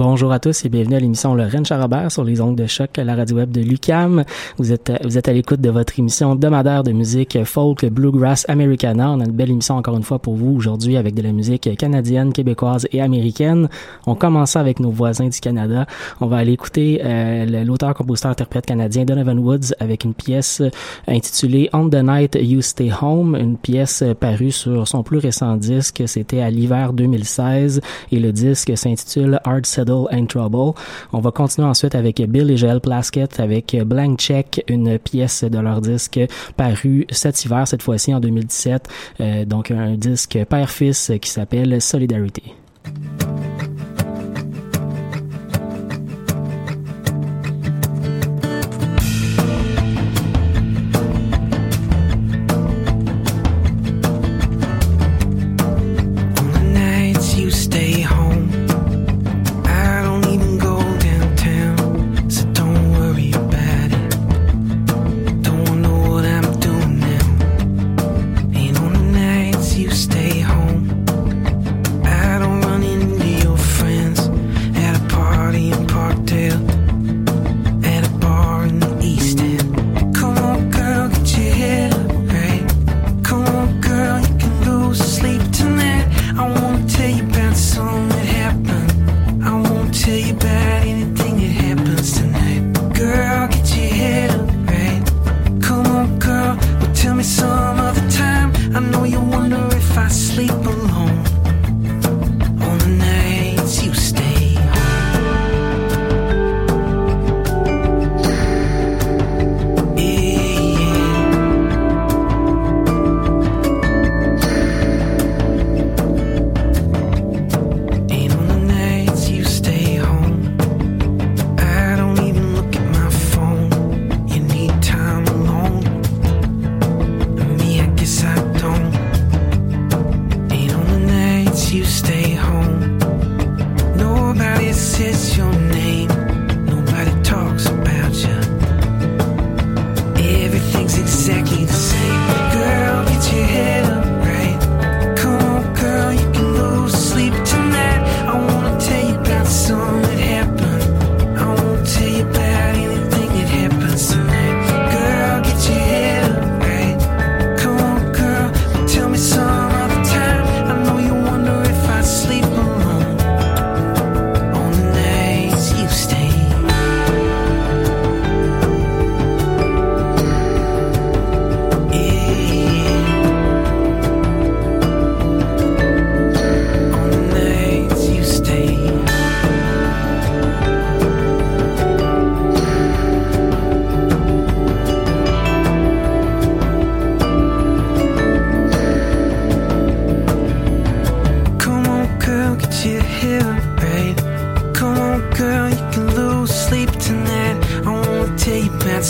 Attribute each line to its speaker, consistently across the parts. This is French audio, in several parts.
Speaker 1: Bonjour à tous et bienvenue à l'émission Le Rennes Charabert sur les ondes de choc à la radio web de Lucam. Vous êtes vous êtes à l'écoute de votre émission hebdomadaire de musique folk, bluegrass, americana. On a une belle émission encore une fois pour vous aujourd'hui avec de la musique canadienne, québécoise et américaine. On commence avec nos voisins du Canada. On va aller écouter euh, l'auteur, compositeur, interprète canadien Donovan Woods avec une pièce intitulée On the Night You Stay Home, une pièce parue sur son plus récent disque. C'était à l'hiver 2016 et le disque s'intitule Hard And Trouble. On va continuer ensuite avec Bill et Joel Plaskett avec Blank Check, une pièce de leur disque paru cet hiver, cette fois-ci en 2017. Euh, donc un disque père-fils qui s'appelle Solidarity.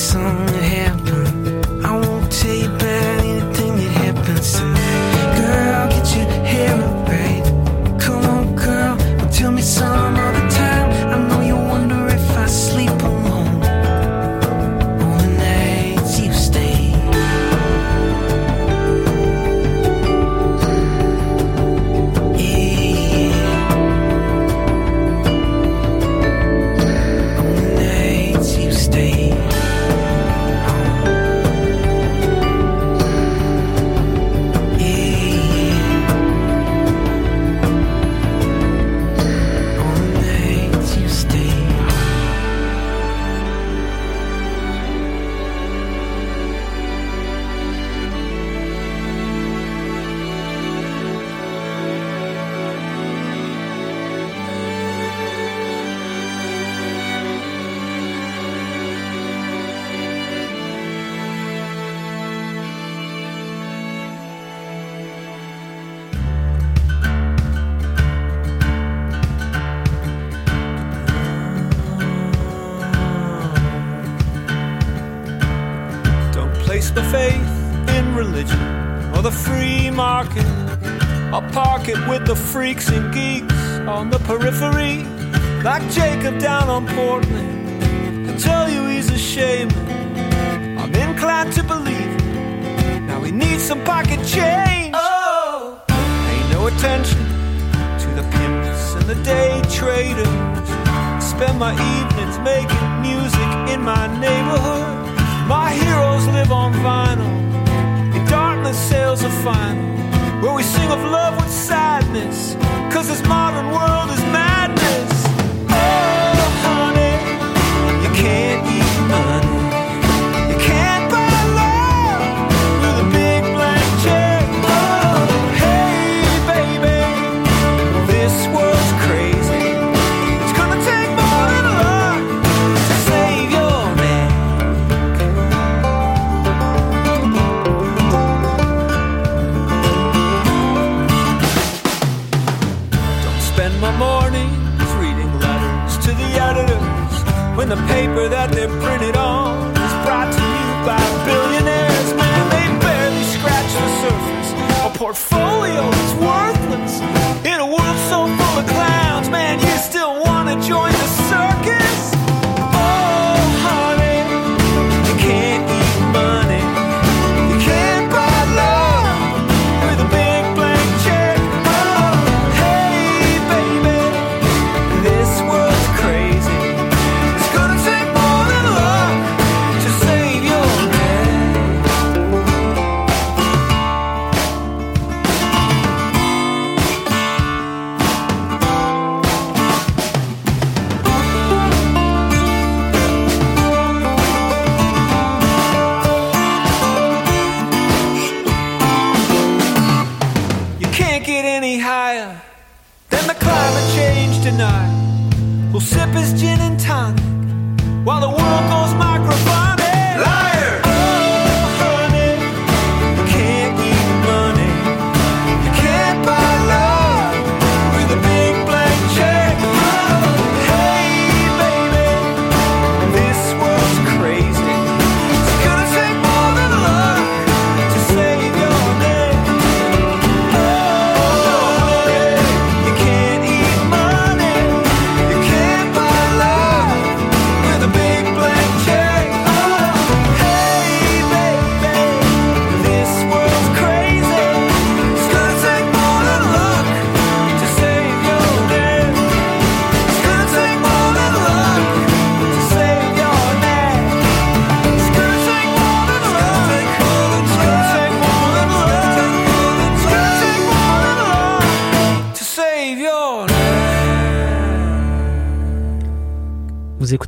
Speaker 2: some
Speaker 3: my neighborhood. My heroes live on vinyl, in darkness sales are final, where we sing of love with sadness, cause this modern world is
Speaker 4: mad.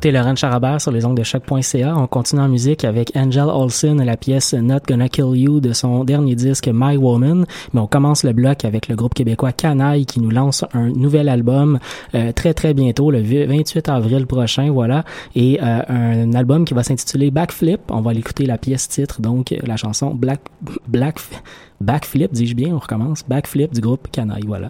Speaker 4: écouter Laurent Charabert sur les ongles de choc.ca. On continue en musique avec Angel Olsen et la pièce Not Gonna Kill You de son dernier disque My Woman. Mais on commence le bloc avec le groupe québécois Canaille qui nous lance un nouvel album euh, très très bientôt, le 28 avril prochain, voilà. Et euh, un album qui va s'intituler Backflip. On va l'écouter la pièce titre, donc la chanson Black, Black, Backflip, dis-je bien, on recommence. Backflip du groupe Canaille, voilà.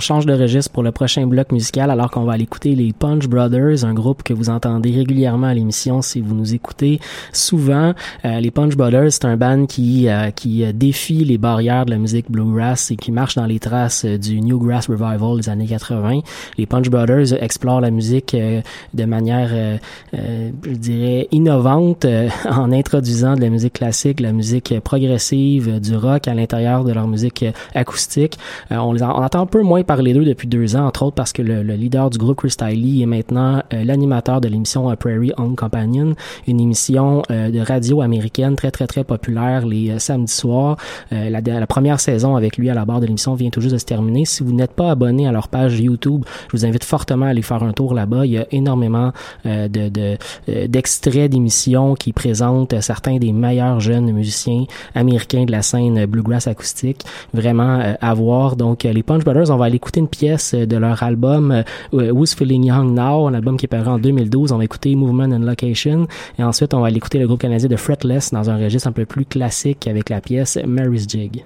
Speaker 1: On change de registre pour le prochain bloc musical alors qu'on va aller écouter les Punch Brothers, un groupe que vous entendez régulièrement à l'émission si vous nous écoutez souvent. Euh, les Punch Brothers, c'est un band qui euh, qui euh, défie les barrières de la musique bluegrass et qui marche dans les traces euh, du Newgrass Revival des années 80. Les Punch Brothers explorent la musique de manière, je dirais, innovante en introduisant de la musique classique, de la musique progressive, du rock à l'intérieur de leur musique acoustique. On, les entend un peu moins parler d'eux depuis deux ans, entre autres parce que le, le leader du groupe, Chris Tiley, est maintenant euh, l'animateur de l'émission euh, Prairie Home Companion, une émission euh, de radio américaine très très très populaire les euh, samedis soirs. La, première saison avec lui à la barre de l'émission vient tout juste de se terminer. Si vous n'êtes pas abonné à leur page YouTube, je vous invite fortement à aller faire un tour là-bas. Il y a énormément de, de, d'extraits d'émissions qui présentent certains des meilleurs jeunes musiciens américains de la scène bluegrass acoustique. Vraiment à voir. Donc les Punch Brothers, on va aller écouter une pièce euh, de leur album euh, Who's Feeling Young Now, un album qui est paru en 2012. On va écouter Movement and Location et ensuite on va aller écouter le groupe canadien de Fretless dans un registre un peu plus classique avec la pièce Mary's Jig.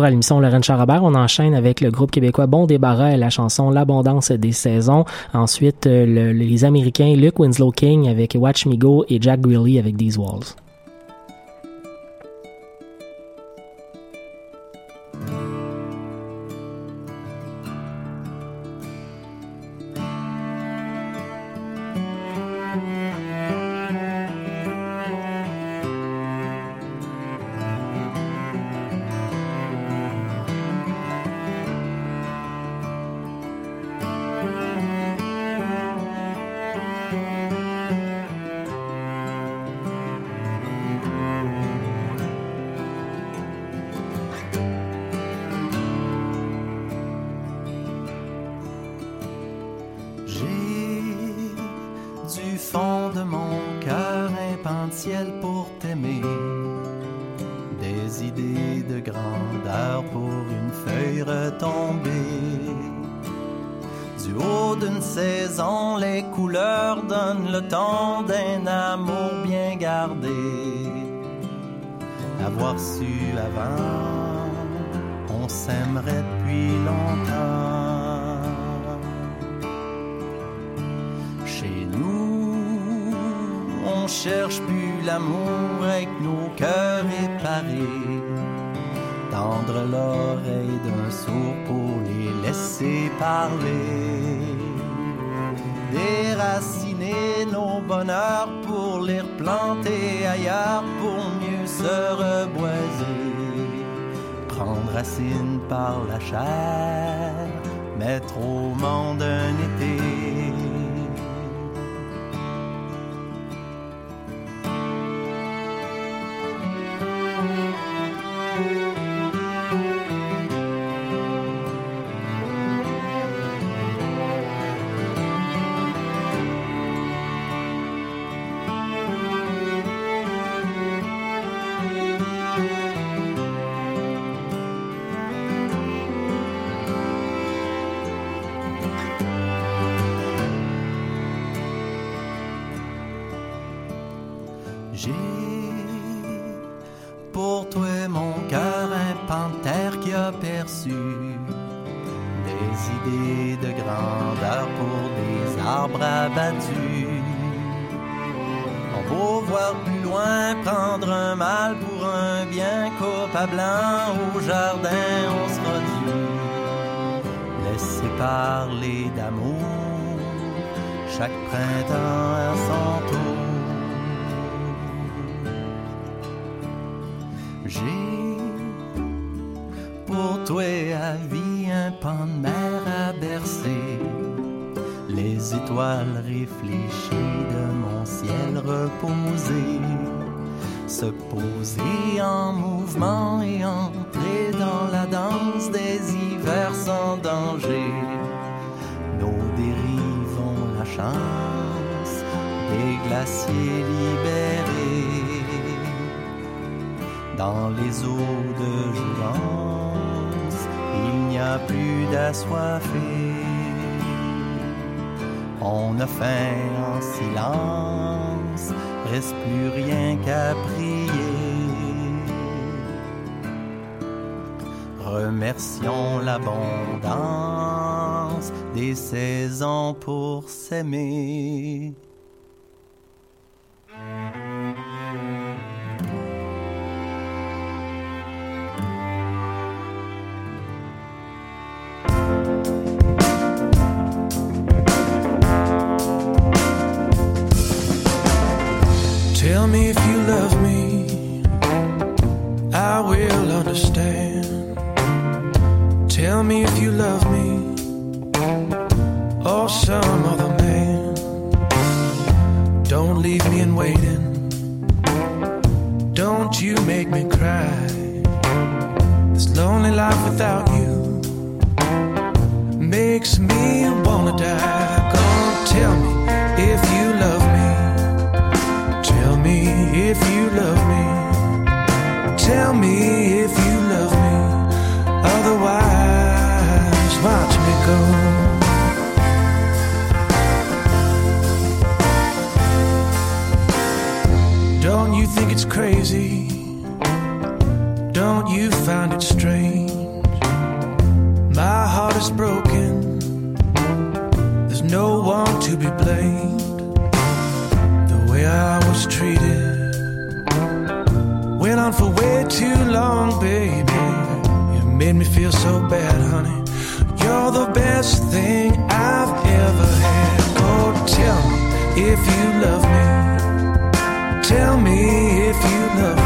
Speaker 1: Toujours à l'émission Lorraine Charabert, on enchaîne avec le groupe québécois Bon Débarras et la chanson L'abondance des saisons. Ensuite, euh, le- les Américains Luke Winslow King avec Watch Me Go et Jack Greeley avec These Walls.
Speaker 5: Pour t'aimer. Des idées de grandeur pour une feuille retombée. Du haut d'une saison, les couleurs donnent le ton d'un amour bien gardé. Avoir su avant, on s'aimerait depuis longtemps. Chez nous, on cherche plus avec nos cœurs éparés. Tendre l'oreille d'un sourd pour les laisser parler. Déraciner nos bonheurs pour les replanter ailleurs pour mieux se reboiser. Prendre racine par la chair, mettre au monde un été. Parler d'amour, chaque printemps à son tour. J'ai pour toi à vie un pan de mer à bercer, les étoiles réfléchies de mon ciel reposé, se poser en mouvement et entrer dans la danse des hivers sans danger. Des glaciers libérés dans les eaux de jouvence, il n'y a plus d'assoiffés. On a faim en silence, reste plus rien qu'à prier. Remercions l'abondance des saisons pour s'aimer.
Speaker 6: Tell me if you love me, I will understand. Tell me if you love me, or some other man. Don't leave me in waiting. Don't you make me cry. This lonely life without you makes me wanna die. Come tell me if you love me. Tell me if you love me. blamed the way I was treated. Went on for way too long, baby. You made me feel so bad, honey. You're the best thing I've ever had. Go tell me if you love me. Tell me if you love me.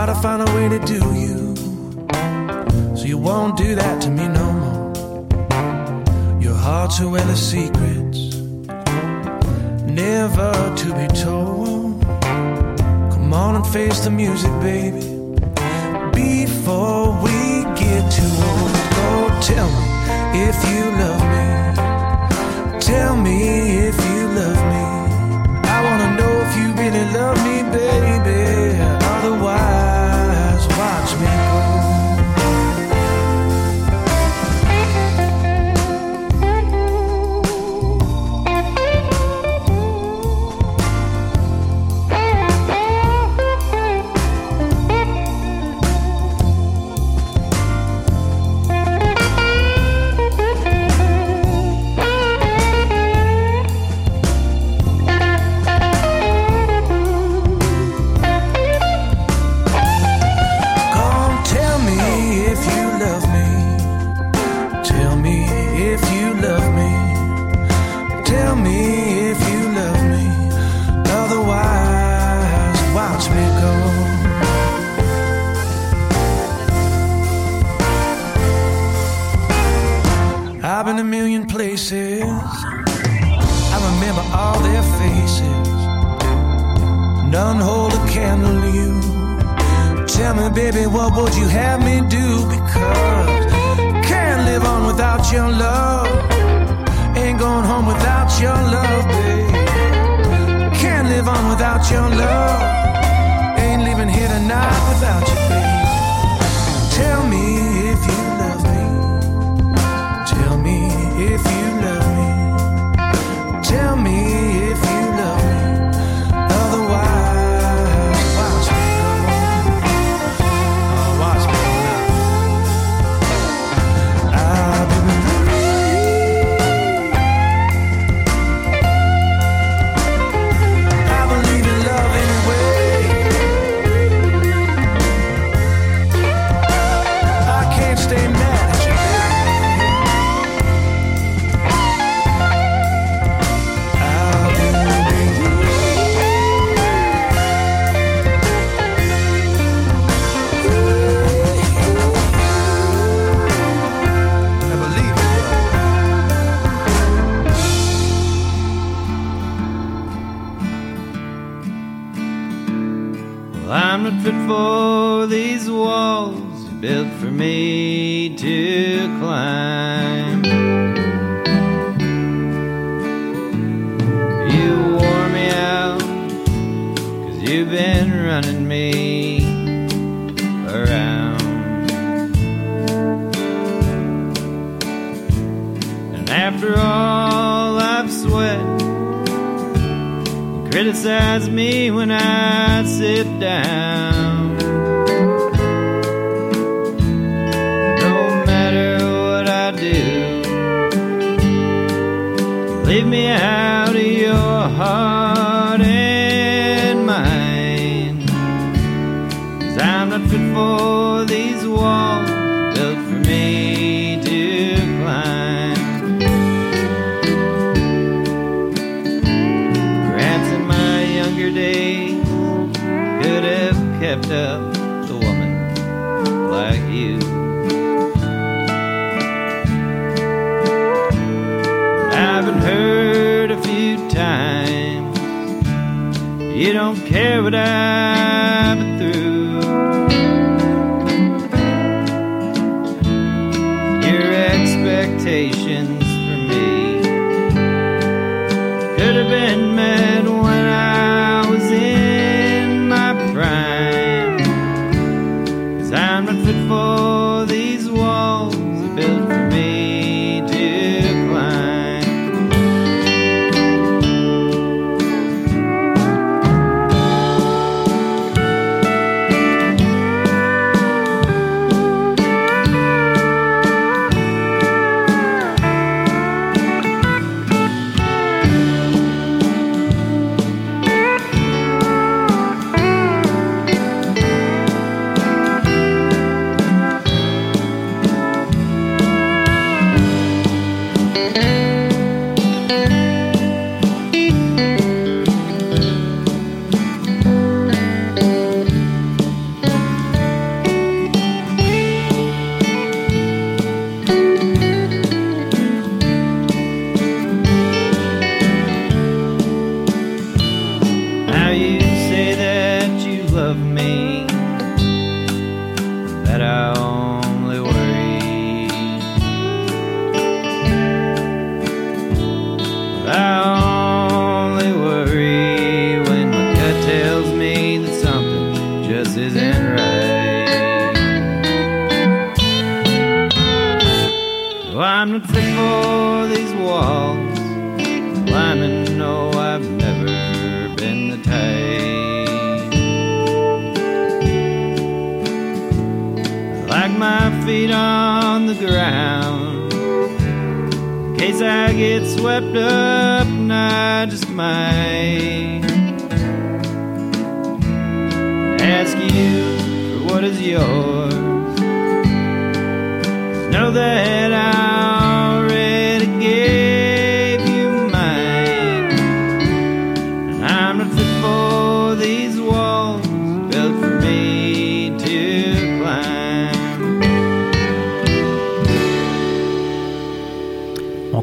Speaker 6: gotta find a way to do you. So you won't do that to me no more. Your heart's a well of secrets, never to be told. Come on and face the music, baby. Before we get too old, go tell me if you love me. Tell me if you love me. I wanna know if you really love me, baby. Otherwise.
Speaker 7: for me. I'm not fit for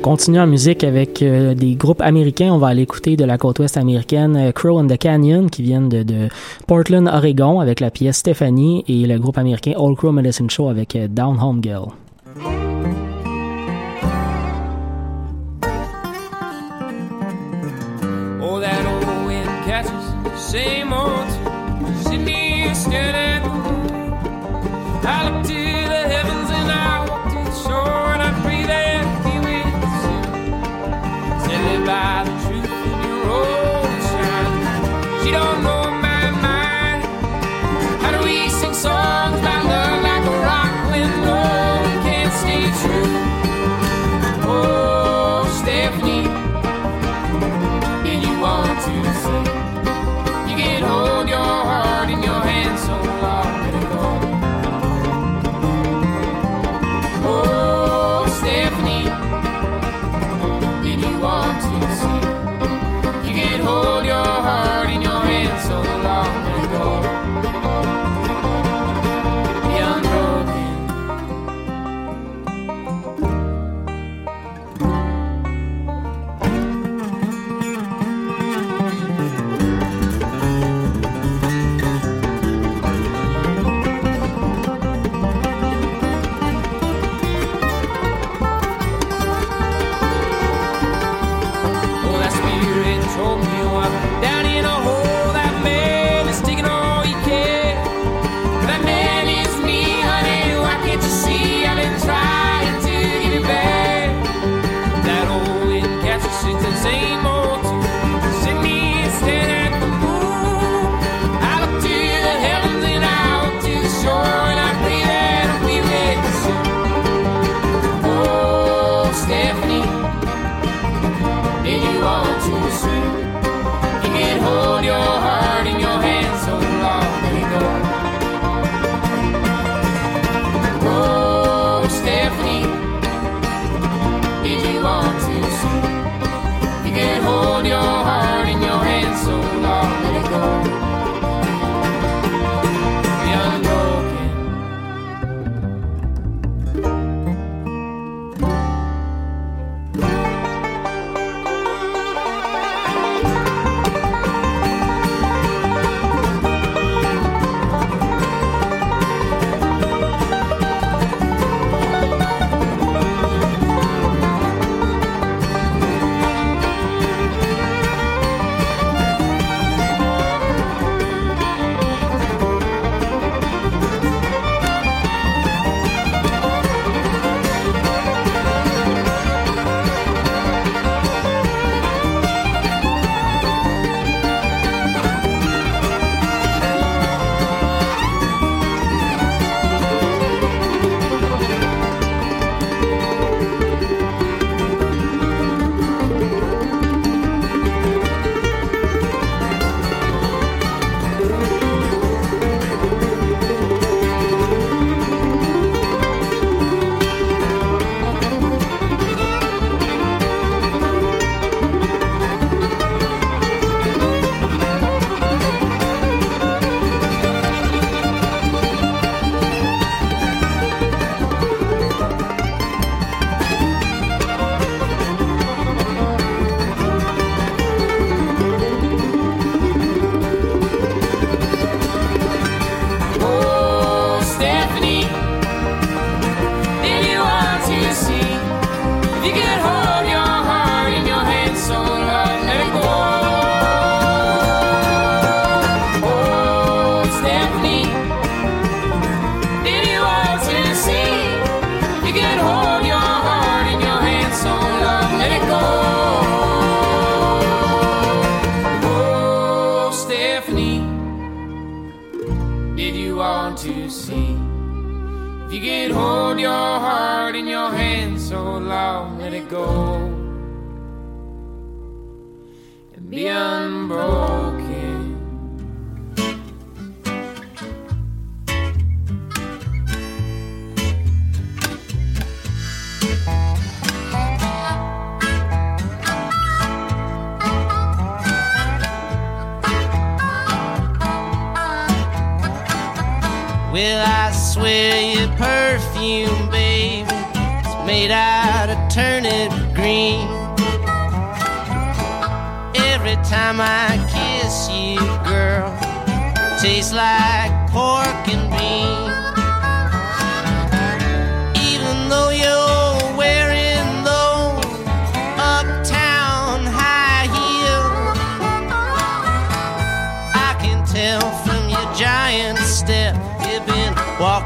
Speaker 8: continue en musique avec euh, des groupes américains. On va aller écouter de la côte ouest américaine euh, Crow and the Canyon qui viennent de, Portland, Oregon avec la pièce Stephanie et le groupe américain Old Crow Medicine Show avec euh, Down Home Girl.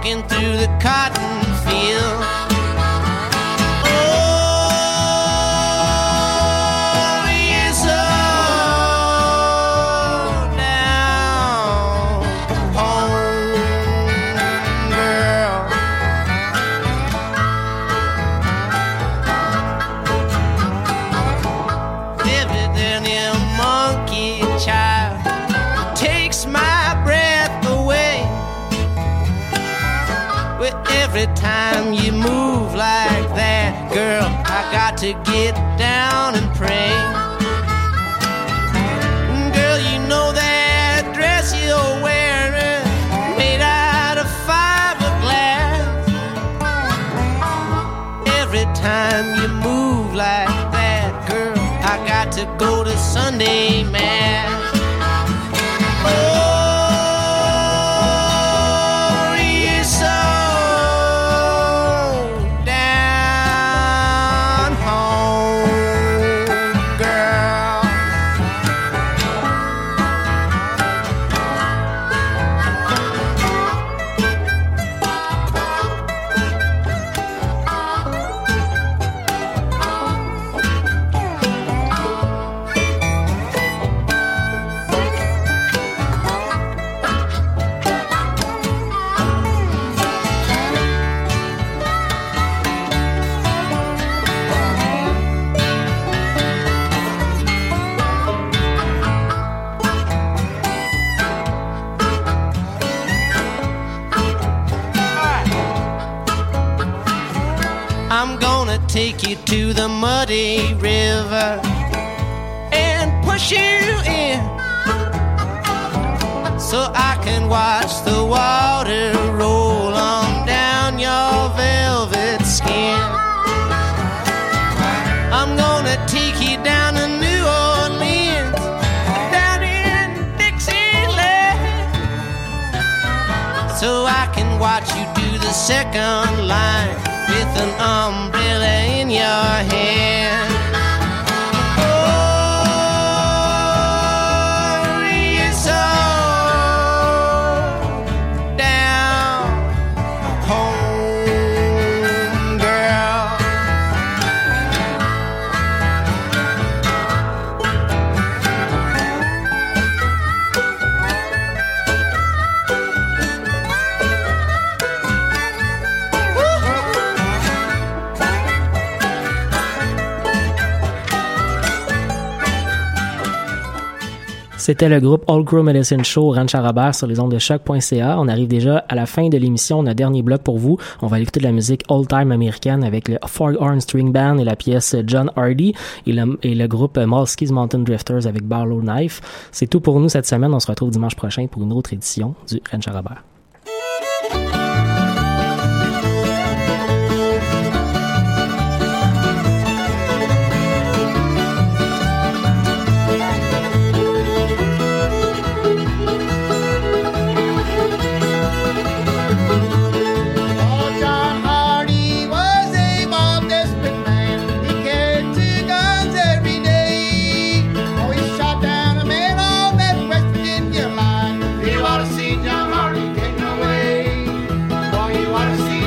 Speaker 9: Walking through the cotton field. Go to Sunday Mass. Muddy river and push you in so I can watch the water roll on down your velvet skin. I'm gonna take you down to New Orleans, down in Dixieland, so I can watch you do the second line with an umbrella your hand.
Speaker 1: C'était le groupe All Crow Medicine Show Ranch Robert sur les ondes de choc.ca. On arrive déjà à la fin de l'émission. On a un dernier bloc pour vous. On va écouter de la musique old-time américaine avec le Four Horn String Band et la pièce John Hardy et le, groupe Malski's Mountain Drifters avec Barlow Knife. C'est tout pour nous cette semaine. On se retrouve dimanche prochain pour une autre édition du Ranch Robert.
Speaker 10: you want to see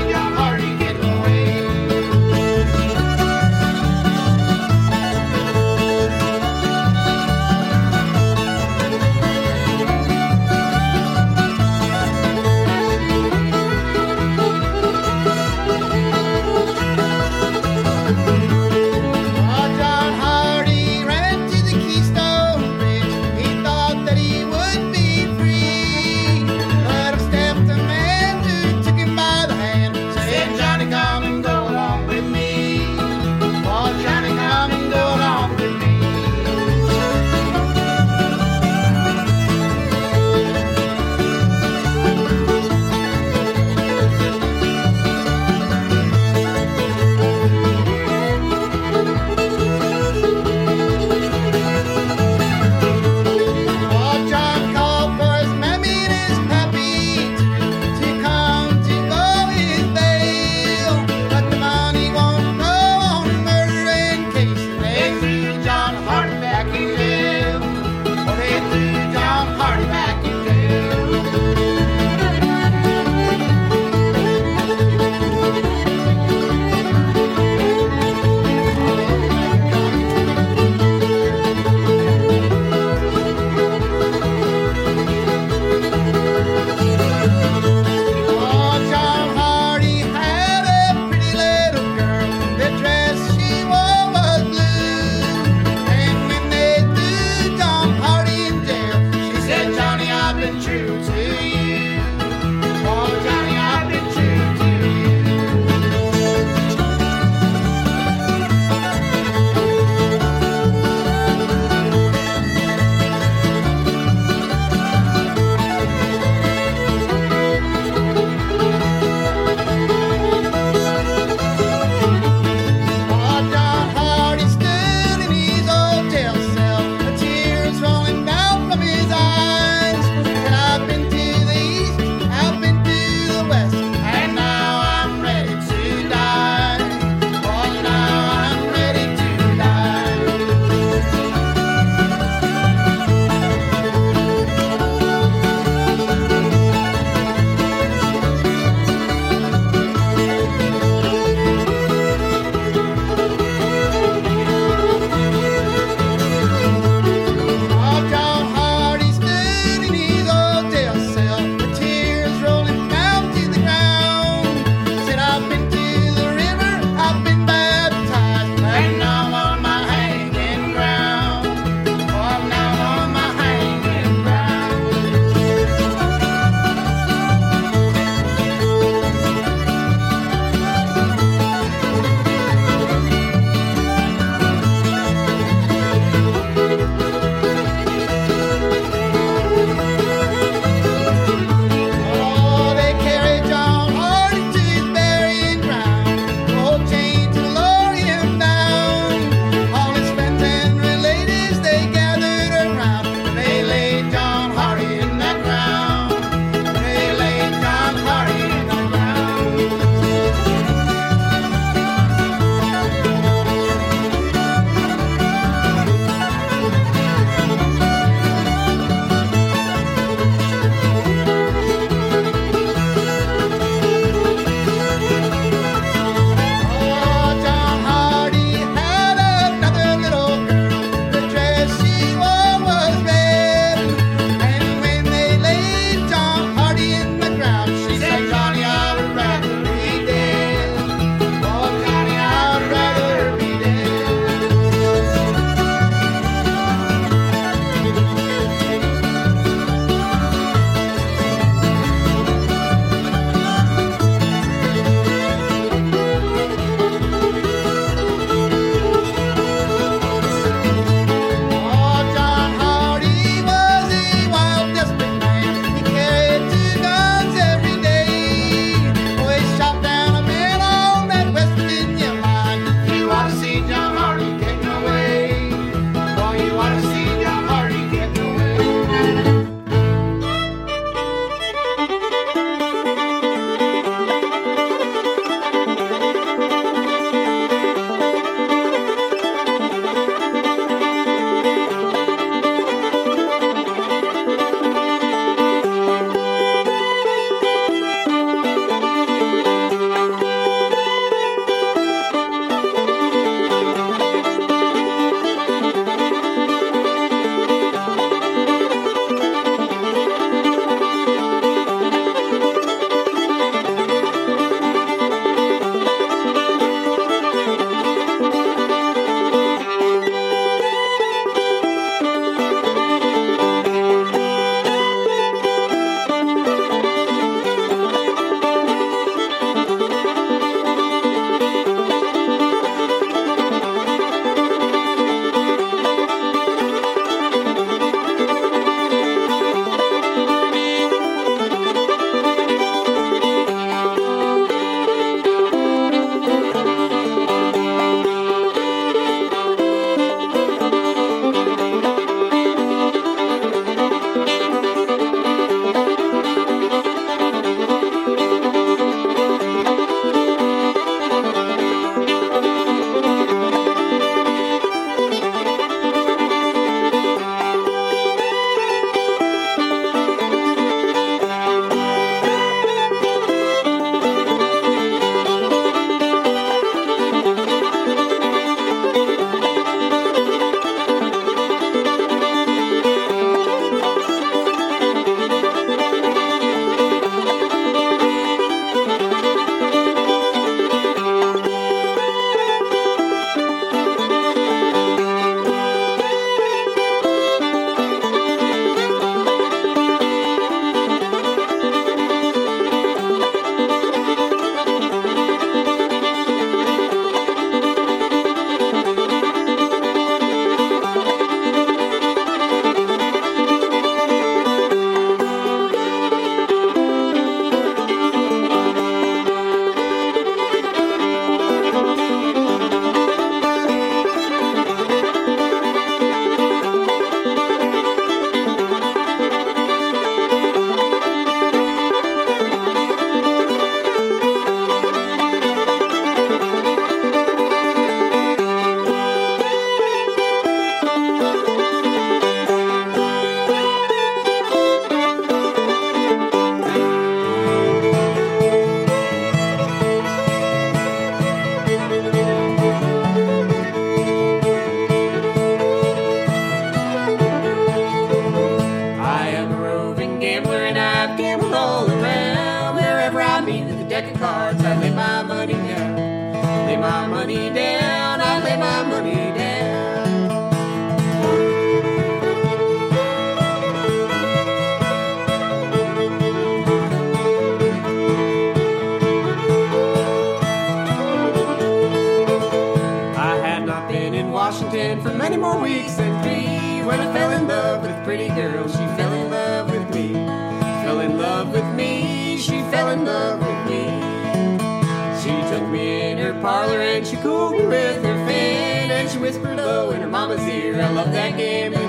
Speaker 10: was
Speaker 11: here. I love that game.